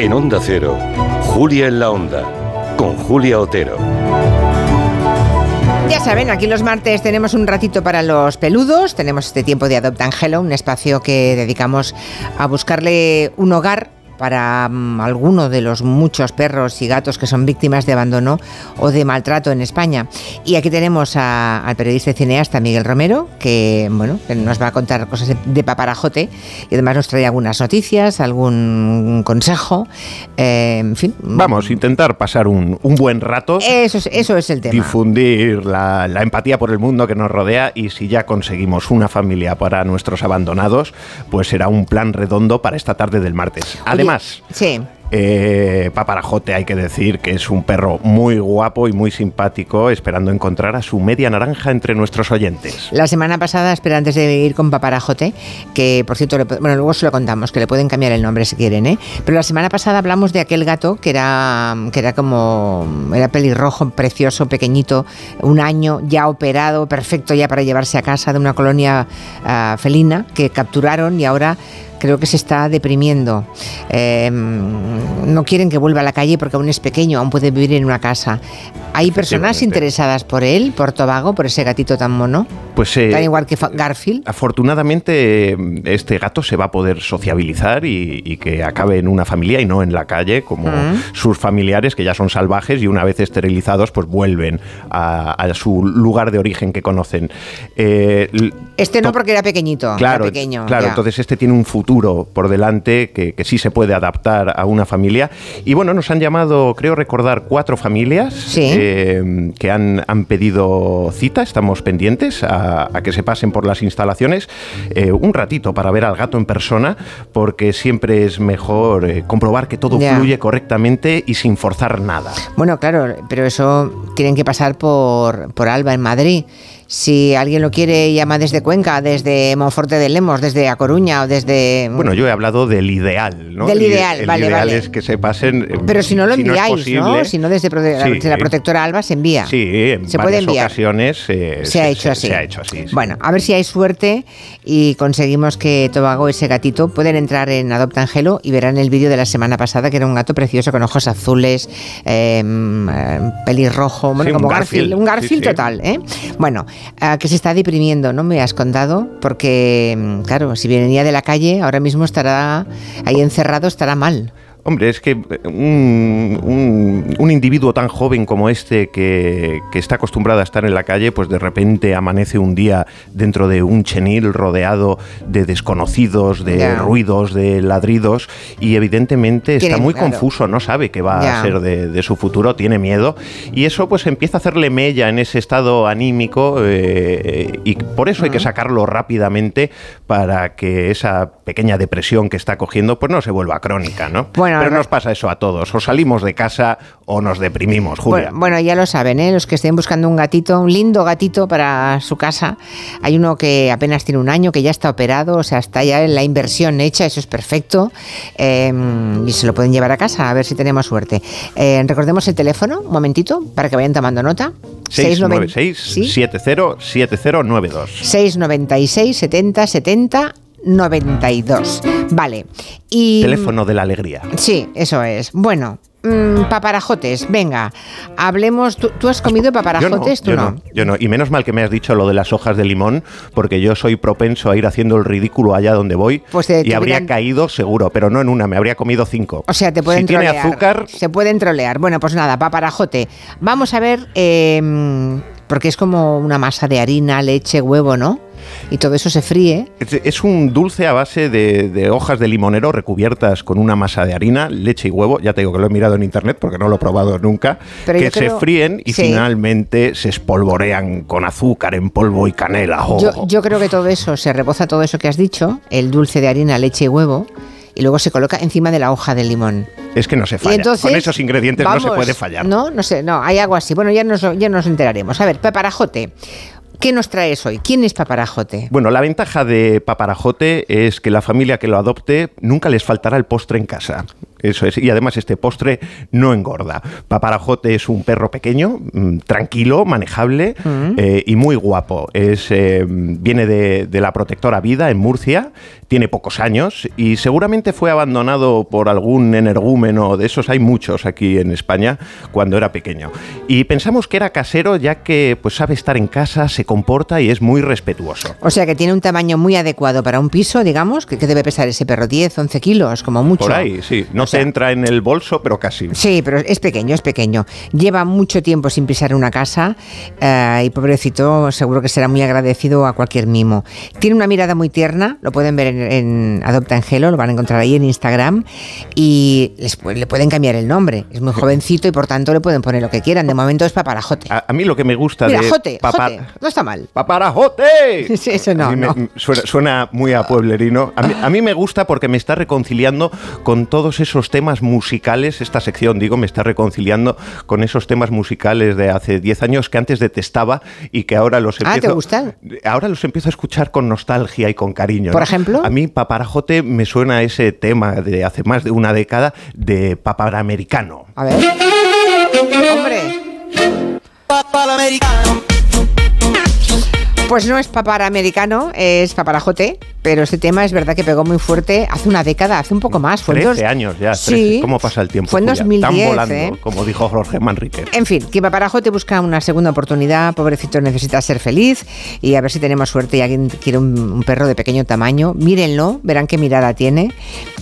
En Onda Cero, Julia en la Onda, con Julia Otero. Ya saben, aquí los martes tenemos un ratito para los peludos, tenemos este tiempo de Adopt Angelo, un espacio que dedicamos a buscarle un hogar para mm, alguno de los muchos perros y gatos que son víctimas de abandono o de maltrato en España. Y aquí tenemos al periodista y cineasta Miguel Romero, que bueno, nos va a contar cosas de, paparajote y además nos trae algunas noticias, algún consejo, eh, en fin. Vamos, intentar pasar un, buen rato. Eso es, eso es el tema. Difundir la, empatía por el mundo que nos rodea y si ya conseguimos una familia para nuestros abandonados, pues será un plan redondo para esta tarde del martes. Además, Sí. Eh, Paparajote, hay que decir que es un perro muy guapo y muy simpático, esperando encontrar a su media naranja entre nuestros oyentes. La semana pasada, espera antes de ir con Paparajote, que por cierto, bueno, luego se lo contamos, que le pueden cambiar el nombre si quieren, ¿eh? Pero la semana pasada hablamos de aquel gato que era, que era como, era pelirrojo, precioso, pequeñito, un año ya operado, perfecto ya para llevarse a casa de una colonia ah, felina que capturaron y ahora creo que se está deprimiendo. Em, no quieren que vuelva a la calle porque aún es pequeño, aún puede vivir en una casa. ¿Hay personas interesadas por él, por Tobago, por ese gatito tan mono? Pues eh, tan igual que Garfield. Afortunadamente este gato se va a poder sociabilizar y, que acabe en una familia y no en la calle como sus familiares que ya son salvajes y una vez esterilizados pues vuelven a, su lugar de origen que conocen. Eh, este no porque era pequeñito. Claro, pequeño, claro. Entonces este tiene un futuro por delante que, sí se puede adaptar a una familia. Y bueno, nos han llamado, creo recordar, cuatro familias eh, que han, han, pedido cita. Estamos pendientes a, que se pasen por las instalaciones eh, un ratito para ver al gato en persona, porque siempre es mejor eh, comprobar que todo fluye correctamente y sin forzar nada. Bueno, claro, pero eso tienen que pasar por, por Alba en Madrid. Si alguien lo quiere, llama desde Cuenca, desde Monforte de Lemos, desde A Coruña o desde... Bueno, yo he hablado del ideal, ¿no? Del ideal, vale, el ideal es que se pasen... Eh, Pero si no lo enviáis, ¿no? Si no desde, la protectora Alba se envía. Sí, en se puede enviar. ocasiones eh, se, ha hecho así. Se ha hecho así. Bueno, a ver si hay suerte y conseguimos que Tobago, ese gatito, pueden entrar en Adopta Angelo y verán el vídeo de la semana pasada, que era un gato precioso con ojos azules, eh, pelirrojo, bueno, como Garfield, un Garfield total, ¿eh? Bueno, que se está deprimiendo, ¿no? Me has contado, porque, mm, claro, si venía de la calle, ahora mismo estará ahí encerrado, estará mal. Hombre, es que eh, un, un, individuo tan joven como este que, que, está acostumbrado a estar en la calle, pues de repente amanece un día dentro de un chenil rodeado de desconocidos, de ruidos, de ladridos y evidentemente está muy confuso, no sabe qué va a ser de, su futuro, tiene miedo y eso pues empieza a hacerle mella en ese estado anímico eh, y por eso hay que sacarlo rápidamente para que esa pequeña depresión que está cogiendo pues no se vuelva crónica, ¿no? Pero nos pasa eso a todos. O salimos de casa o nos deprimimos, Julia. Bueno, ya lo saben, ¿eh? los que estén buscando un gatito, un lindo gatito para su casa. Hay uno que apenas tiene un año, que ya está operado, o sea, está ya en la inversión hecha, eso es perfecto. Em, y se lo pueden llevar a casa, a ver si tenemos suerte. Eh, recordemos el teléfono, un momentito, para que vayan tomando nota. 696 707092 696 70 70 92. Vale. Y, Teléfono de la alegría. Sí, eso es. Bueno, mm, paparajotes, venga, hablemos. ¿Tú, has comido paparajotes? Yo, no, yo no, Y menos mal que me has dicho lo de las hojas de limón, porque yo soy propenso a ir haciendo el ridículo allá donde voy pues y habría caído seguro, pero no en una, me habría comido cinco. O sea, te pueden si trolear. tiene azúcar. Se pueden trolear. Bueno, pues nada, paparajote. Vamos a ver, em, porque es como una masa de harina, leche, huevo, ¿no? Y todo eso se fríe. Es, un dulce a base de, hojas de limonero recubiertas con una masa de harina, leche y huevo. Ya te digo que lo he mirado en internet porque no lo he probado nunca. que se fríen y finalmente se espolvorean con azúcar en polvo y canela. Oh. Yo, creo que todo eso, se reboza todo eso que has dicho, el dulce de harina, leche y huevo y luego se coloca encima de la hoja de limón. Es que no se falla. Con esos ingredientes no se puede fallar. No, no sé, no, hay algo así. Bueno, ya nos, ya nos enteraremos. A ver, paparajote. ¿Qué nos traes hoy? ¿Quién es Paparajote? Bueno, la ventaja de Paparajote es que la familia que lo adopte nunca les faltará el postre en casa. Eso es. Y además este postre no engorda. Paparajote es un perro pequeño, mm, tranquilo, manejable Mm. eh, y muy guapo. Es, eh, viene de, de la protectora Vida en Murcia, tiene pocos años y seguramente fue abandonado por algún energúmeno de esos. Hay muchos aquí en España cuando era pequeño. Y pensamos que era casero ya que pues sabe estar en casa, se comporta y es muy respetuoso. O sea que tiene un tamaño muy adecuado para un piso, digamos, que, que debe pesar ese perro 10, 11 kilos, como mucho. Por ahí, sí. No O sea, te entra en el bolso, pero casi. Sí, pero es pequeño, es pequeño. Lleva mucho tiempo sin pisar una casa eh, y pobrecito seguro que será muy agradecido a cualquier mimo. Tiene una mirada muy tierna, lo pueden ver en, en Adopta Angelo, lo van a encontrar ahí en Instagram y les le pueden cambiar el nombre. Es muy jovencito y por tanto le pueden poner lo que quieran. De momento es paparajote. A, a mí lo que me gusta Mira, de jote, papa- jote, no está mal. ¡Paparajote! Sí, eso no, A mí me-. Suena, suena muy a pueblerino. A mí, a mí me gusta porque me está reconciliando con todos esos temas musicales. Esta sección, digo, me está reconciliando con esos temas musicales de hace 10 años que antes detestaba y que ahora los Ah, ¿te empiezo... gustan? Ahora los empiezo a escuchar con nostalgia y con cariño. ¿Por ¿no? ejemplo? A mí Paparajote me suena a ese tema de hace más de una década de paparamericano. A ver. Hombre. Pues no es papara americano, es paparajote, pero este tema es verdad que pegó muy fuerte hace una década, hace un poco más. Fue en 13 dos- años ya. Sí. 13. ¿Cómo pasa el tiempo? Fue en Julia? 2010, Tan volando, ¿eh? como dijo Jorge Manrique. En fin, que Paparajote busca una segunda oportunidad, pobrecito necesita ser feliz y a ver si tenemos suerte y alguien quiere un, un perro de pequeño tamaño. Mírenlo, verán qué mirada tiene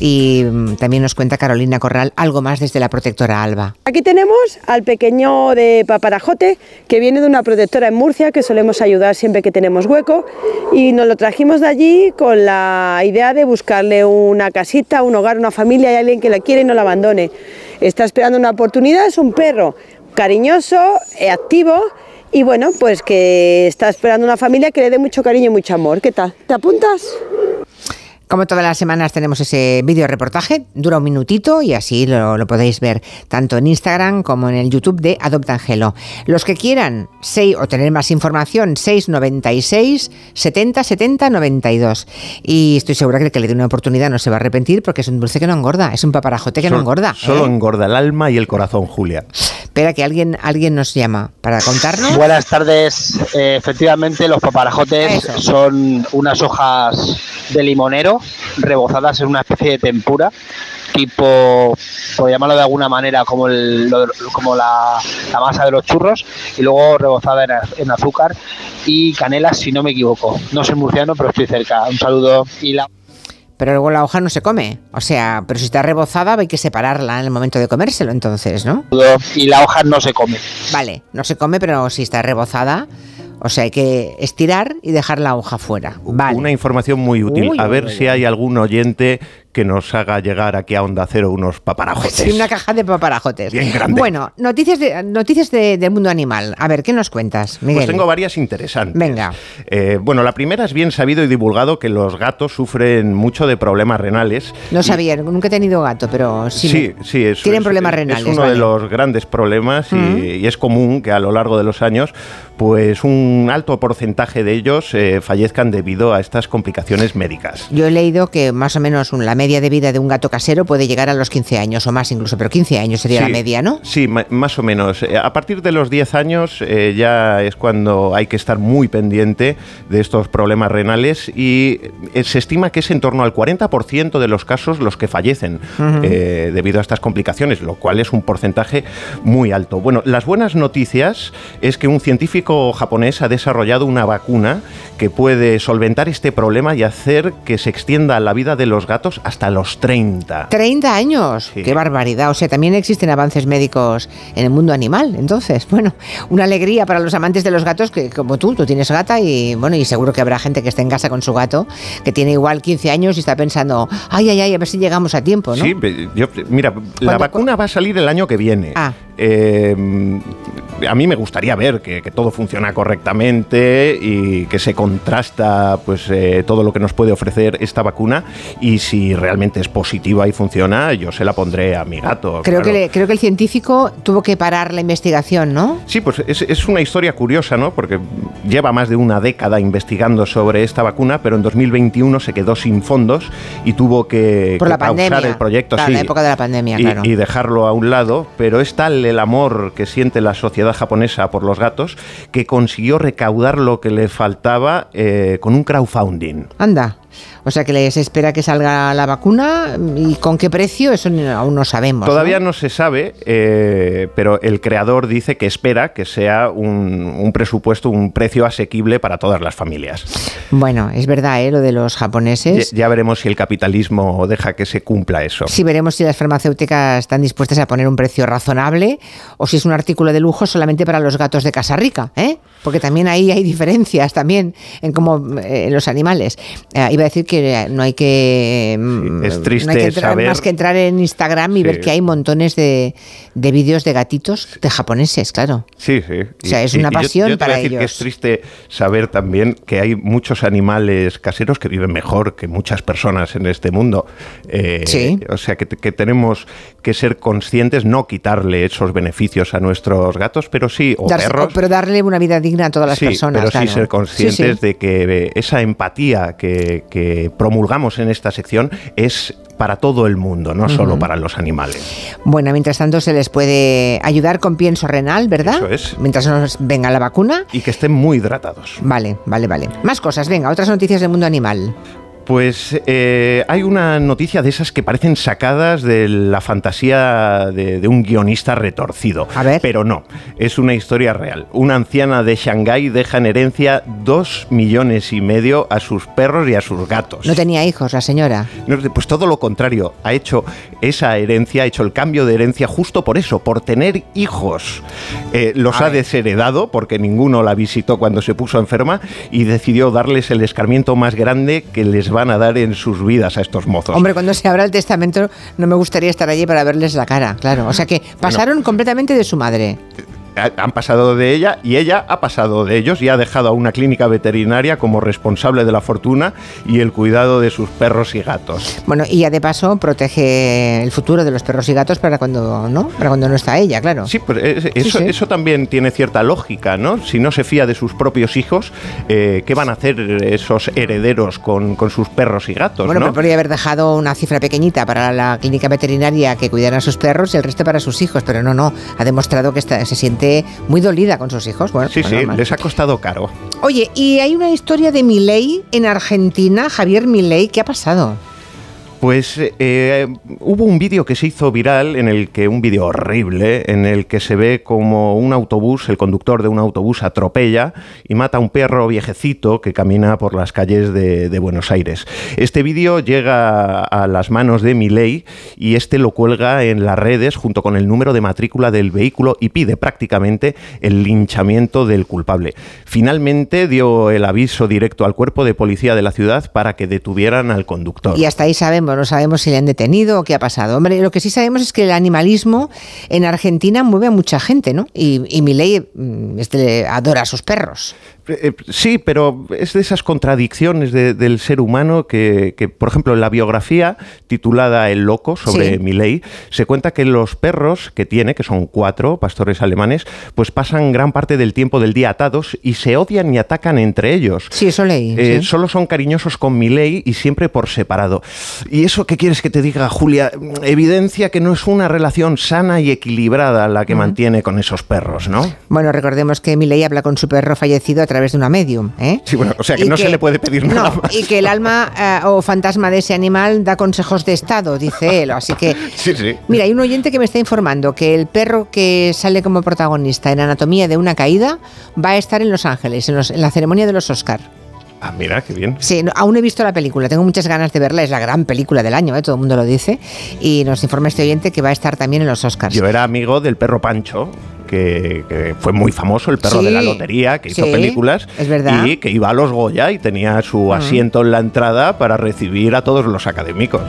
y mm, también nos cuenta Carolina Corral algo más desde la protectora Alba. Aquí tenemos al pequeño de paparajote que viene de una protectora en Murcia que solemos ayudar siempre que tenemos hueco y nos lo trajimos de allí con la idea de buscarle una casita, un hogar, una familia y alguien que la quiere y no la abandone. Está esperando una oportunidad, es un perro cariñoso, eh, activo y bueno, pues que está esperando una familia que le dé mucho cariño y mucho amor. ¿Qué tal? ¿Te apuntas? Como todas las semanas tenemos ese vídeo reportaje, dura un minutito y así lo, lo podéis ver tanto en Instagram como en el YouTube de Adopta Angelo. Los que quieran seis, o tener más información, 696 70 70 92. Y estoy segura que el que le dé una oportunidad no se va a arrepentir porque es un dulce que no engorda, es un paparajote que no Solo- engorda. Solo ¿eh? engorda el alma y el corazón, Julia. Espera que alguien, alguien nos llama para contarnos. Buenas tardes. Eh, efectivamente, los paparajotes Eso. son unas hojas de limonero rebozadas en una especie de tempura, tipo, por llamarlo de alguna manera, como, el- lo- como la, la masa de los churros, y luego rebozada en, en azúcar y canela, si no me equivoco. No soy murciano, pero estoy cerca. Un saludo. Y la Pero luego la hoja no se come. O sea, pero si está rebozada hay que separarla en el momento de comérselo entonces, ¿no? y la hoja no se come. Vale, no se come, pero si está rebozada, o sea, hay que estirar y dejar la hoja fuera. Vale. Una información muy útil. Uy, a ver uy, si uy. hay algún oyente que nos haga llegar aquí a Onda Cero unos paparajotes. Sí, una caja de paparajotes. Bien grande. Bueno, noticias, de, noticias de- del mundo animal. A ver, ¿qué nos cuentas, Miguel? Pues tengo varias interesantes. Venga. Eh, bueno, la primera es bien sabido y divulgado que los gatos sufren mucho de problemas renales. No Y- sabía, nunca he tenido gato, pero sí. Sí, sí, es, Tienen es- problemas es renales. uno vale. de los grandes problemas y, y es común que a lo largo de los años, pues un alto porcentaje de ellos eh, fallezcan debido a estas complicaciones médicas. Yo he leído que más o menos un- media de vida de un gato casero puede llegar a los 15 años o más incluso, pero 15 años sería la media, ¿no? Sí, más o menos. Eh, A partir de los 10 años eh, ya es cuando hay que estar muy pendiente de estos problemas renales y eh, se estima que es en torno al 40% de los casos los que fallecen eh, debido a estas complicaciones, lo cual es un porcentaje muy alto. Bueno, las buenas noticias es que un científico japonés ha desarrollado una vacuna que puede solventar este problema y hacer que se extienda la vida de los gatos hasta los 30. 30 años, Sí. qué barbaridad. O sea, también existen avances médicos en el mundo animal. Entonces, bueno, una alegría para los amantes de los gatos que como tú, tú tienes gata y bueno, y seguro que habrá gente que esté en casa con su gato que tiene igual 15 años y está pensando, ay, ay, ay, a ver si llegamos a tiempo, ¿no? Sí, yo- mira, la ¿Cuándo- vacuna va a salir el año que viene. Ah. Eh, a mí me gustaría ver que, que todo funciona correctamente y que se contrasta pues eh, todo lo que nos puede ofrecer esta vacuna y si realmente es positiva y funciona, yo se la pondré a mi gato. Creo, claro. que le- creo que el científico tuvo que parar la investigación, ¿no? Sí, pues es, es una historia curiosa, ¿no? Porque lleva más de una década investigando sobre esta vacuna, pero en 2021 se quedó sin fondos y tuvo que, Por que la pausar pandemia. el proyecto. Claro, sí, la época de la pandemia, y, claro. y dejarlo a un lado, pero es tal el amor que siente la sociedad japonesa por los gatos que consiguió recaudar lo que le faltaba eh, con un crowdfunding. Anda. O sea que les espera que salga la vacuna y con qué precio, eso aún no sabemos. Todavía no se sabe, eh, pero el creador dice que espera que sea un, un presupuesto, un precio asequible para todas las familias. Bueno, es verdad, ¿eh? lo de los japoneses. ya veremos si el capitalismo deja que se cumpla eso. Sí, veremos si las farmacéuticas están dispuestas a poner un precio razonable o si es un artículo de lujo solamente para los gatos de Casa Rica, ¿eh? Porque también ahí hay diferencias también en cómo eh, en los animales. Eh, iba a decir que no hay que mm, es no triste hay que entrar saber- más que entrar en Instagram y Sí. ver que hay montones de, de vídeos de gatitos de japoneses, claro. Sí, sí. O sea, es una pasión yo te voy a para decir que ellos. es triste saber también que hay muchos animales caseros que viven mejor que muchas personas en este mundo. Eh, Sí. O sea, que, que tenemos que ser conscientes, no quitarle esos beneficios a nuestros gatos, pero sí, o Darse- perros. pero darle una vida digna a todas las sí, personas. pero sí ser conscientes Sí, sí. de que esa empatía que, que promulgamos en esta sección es para todo el mundo, no solo para los animales. Bueno, mientras tanto se les puede ayudar con pienso renal, ¿verdad? Eso es. Mientras nos venga la vacuna. Y que estén muy hidratados. Vale, vale, vale. Más cosas, venga, otras noticias del mundo animal. Pues eh, hay una noticia de esas que parecen sacadas de la fantasía de, de un guionista retorcido. A ver. Pero no, es una historia real. Una anciana de Shanghái deja en herencia dos millones y medio a sus perros y a sus gatos. No tenía hijos la señora. No, Pues todo lo contrario, ha hecho esa herencia, ha hecho el cambio de herencia justo por eso, por tener hijos. Eh, los A ha ver. desheredado porque ninguno la visitó cuando se puso enferma y decidió darles el escarmiento más grande que les van a dar en sus vidas a estos mozos. Hombre, cuando se abra el testamento no me gustaría estar allí para verles la cara, claro. O sea que pasaron completamente de su madre. Ha- Han pasado de ella y ella ha pasado de ellos y ha dejado a una clínica veterinaria como responsable de la fortuna y el cuidado de sus perros y gatos. Bueno, y ya de paso protege el futuro de los perros y gatos para cuando no, para cuando no está ella, claro. Sí, es- eso, sí. eso también tiene cierta lógica, ¿no? Si no se fía de sus propios hijos, eh, ¿qué van a hacer esos herederos con, con sus perros y gatos, Bueno, no? pero podría haber dejado una cifra pequeñita para la clínica veterinaria que cuidara a sus perros y el resto para sus hijos, pero no, no, ha demostrado que está- se siente muy dolida con sus hijos. Bueno, Sí, pues sí, les ha costado caro. Oye, y hay una historia de Milei en Argentina, Javier Milei, ¿qué ha pasado? Pues eh, hubo un vídeo que se hizo viral en el que un vídeo horrible en el que se ve como un autobús, el conductor de un autobús atropella y mata a un perro viejecito que camina por las calles de, Buenos Aires. Este vídeo llega a las manos de Milei y este lo cuelga en las redes junto con el número de matrícula del vehículo y pide prácticamente el linchamiento del culpable. Finalmente dio el aviso directo al cuerpo de policía de la ciudad para que detuvieran al conductor. Y hasta ahí sabemos, no sabemos si le han detenido o qué ha pasado. Hombre, lo que sí sabemos es que el animalismo en Argentina mueve a mucha gente, ¿no? Y, y Milei mm, este, adora a sus perros. Eh, Sí, pero es de esas contradicciones de- del ser humano que, que, por ejemplo, en la biografía titulada El Loco sobre Sí. Milei, se cuenta que los perros que tiene, que son cuatro pastores alemanes, pues pasan gran parte del tiempo del día atados y se odian y atacan entre ellos. Sí, eso leí. Eh, sí. Solo son cariñosos con Milei y siempre por separado. ¿Y eso qué quieres que te diga, Julia? Evidencia que no es una relación sana y equilibrada la que mantiene con esos perros, ¿no? Bueno, recordemos que Milei habla con su perro fallecido a través de una medium, ¿eh? Sí, bueno, o sea que Y no se le puede pedir nada no, más. Y que el alma eh, o fantasma de ese animal da consejos de estado, dice él. Así que. Sí, sí. Mira, hay un oyente que me está informando que el perro que sale como protagonista en Anatomía de una caída va a estar en Los Ángeles, en, los- en la ceremonia de los Oscar. Ah, mira, qué bien. Sí, no, aún he visto la película, tengo muchas ganas de verla, es la gran película del año, ¿eh? todo el mundo lo dice. Y nos informa este oyente que va a estar también en los Oscars. Yo era amigo del perro Pancho, que, que fue muy famoso, el perro Sí, de la lotería, que hizo sí, películas. es verdad. Y que iba a los Goya y tenía su asiento en la entrada para recibir a todos los académicos.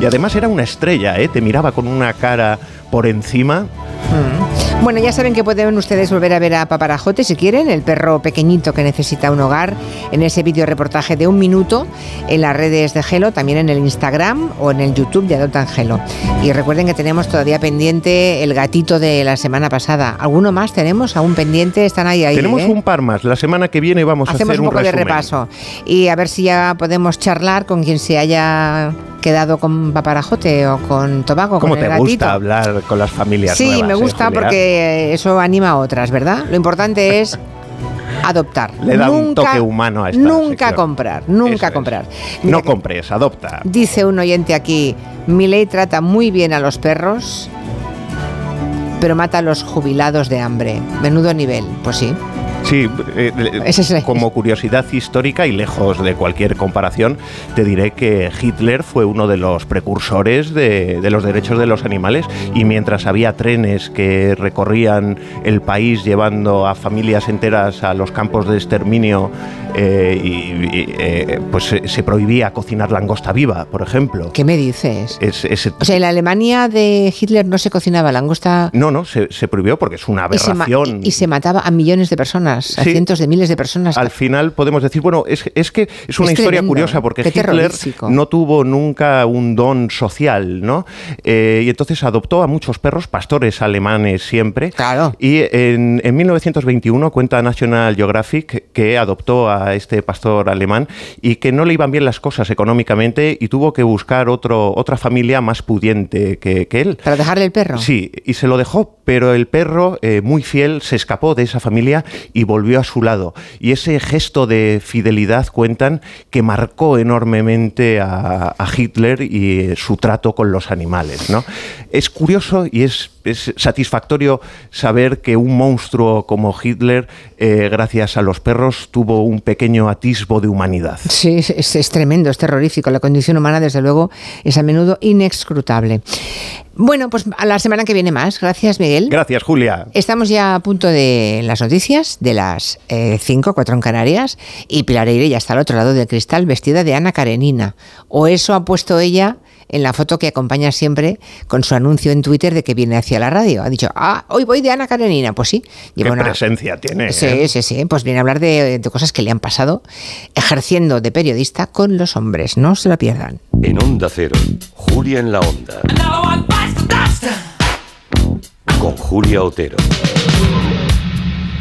Y además era una estrella, ¿eh? Te miraba con una cara por encima. Mm. Bueno, ya saben que pueden ustedes volver a ver a Paparajote si quieren, el perro pequeñito que necesita un hogar, en ese vídeo reportaje de un minuto en las redes de Gelo, también en el Instagram o en el YouTube de Adoptan Gelo. Y recuerden que tenemos todavía pendiente el gatito de la semana pasada. ¿Alguno más tenemos aún pendiente? Están ahí, ahí. Tenemos ¿eh? un par más. La semana que viene vamos Hacemos a hacer un un, poco de repaso y a ver si ya podemos charlar con quien se haya quedado con Paparajote o con Tobago, ¿Cómo con te el gatito. gusta hablar con las familias Sí, nuevas, me eh, gusta porque eso anima a otras, ¿verdad? Lo importante es adoptar. Le da un toque humano a esta Nunca sección. comprar, nunca comprar. No que compres, adopta. Dice un oyente aquí, mi ley trata muy bien a los perros, pero mata a los jubilados de hambre. Menudo nivel, pues sí. Sí, eh, es como curiosidad histórica y lejos de cualquier comparación, te diré que Hitler fue uno de los precursores de, de los derechos de los animales y mientras había trenes que recorrían el país llevando a familias enteras a los campos de exterminio, eh, y, y, eh, pues se, se prohibía cocinar langosta viva, por ejemplo. ¿Qué me dices? Es- ese- O sea, en la Alemania de Hitler no se cocinaba langosta no, no, se, se prohibió porque es una y se, aberración. y- se mataba a millones de personas, a Sí. cientos de miles de personas. Al final podemos decir, bueno, es, es que es una Es historia tremendo, curiosa porque qué Hitler no tuvo nunca un don social, ¿no? Eh, y entonces adoptó a muchos perros, pastores alemanes siempre. Claro. Y en, en 1921 cuenta National Geographic que adoptó a este pastor alemán y que no le iban bien las cosas económicamente y tuvo que buscar otro, otra familia más pudiente que, que él. ¿Para dejarle el perro? Sí, y se lo dejó, pero el perro, eh, muy fiel, se escapó de esa familia y volvió a su lado. Y ese gesto de fidelidad cuentan que marcó enormemente a, Hitler y eh, su trato con los animales. ¿no? Es curioso y es, satisfactorio saber que un monstruo como Hitler, eh, gracias a los perros, tuvo un pequeño atisbo de humanidad. Sí, es, tremendo, es terrorífico. La condición humana, desde luego, es a menudo inescrutable. Bueno, pues a la semana que viene más. Gracias, Miguel. Gracias, Julia. Estamos ya a punto de las noticias, de las 5, 4 en Canarias, y Pilar Eire ya está al otro lado del cristal vestida de Ana Karenina. O eso ha puesto ella en la foto que acompaña siempre con su anuncio en Twitter de que viene hacia la radio. Ha dicho, ah, hoy voy de Ana Karenina. Pues sí, Qué lleva una, presencia tiene. Sí, ¿eh? sí, sí. Pues viene a hablar de, de cosas que le han pasado ejerciendo de periodista con los hombres. No se lo pierdan. En Onda Cero, Julia en la Onda. Con Julia Otero.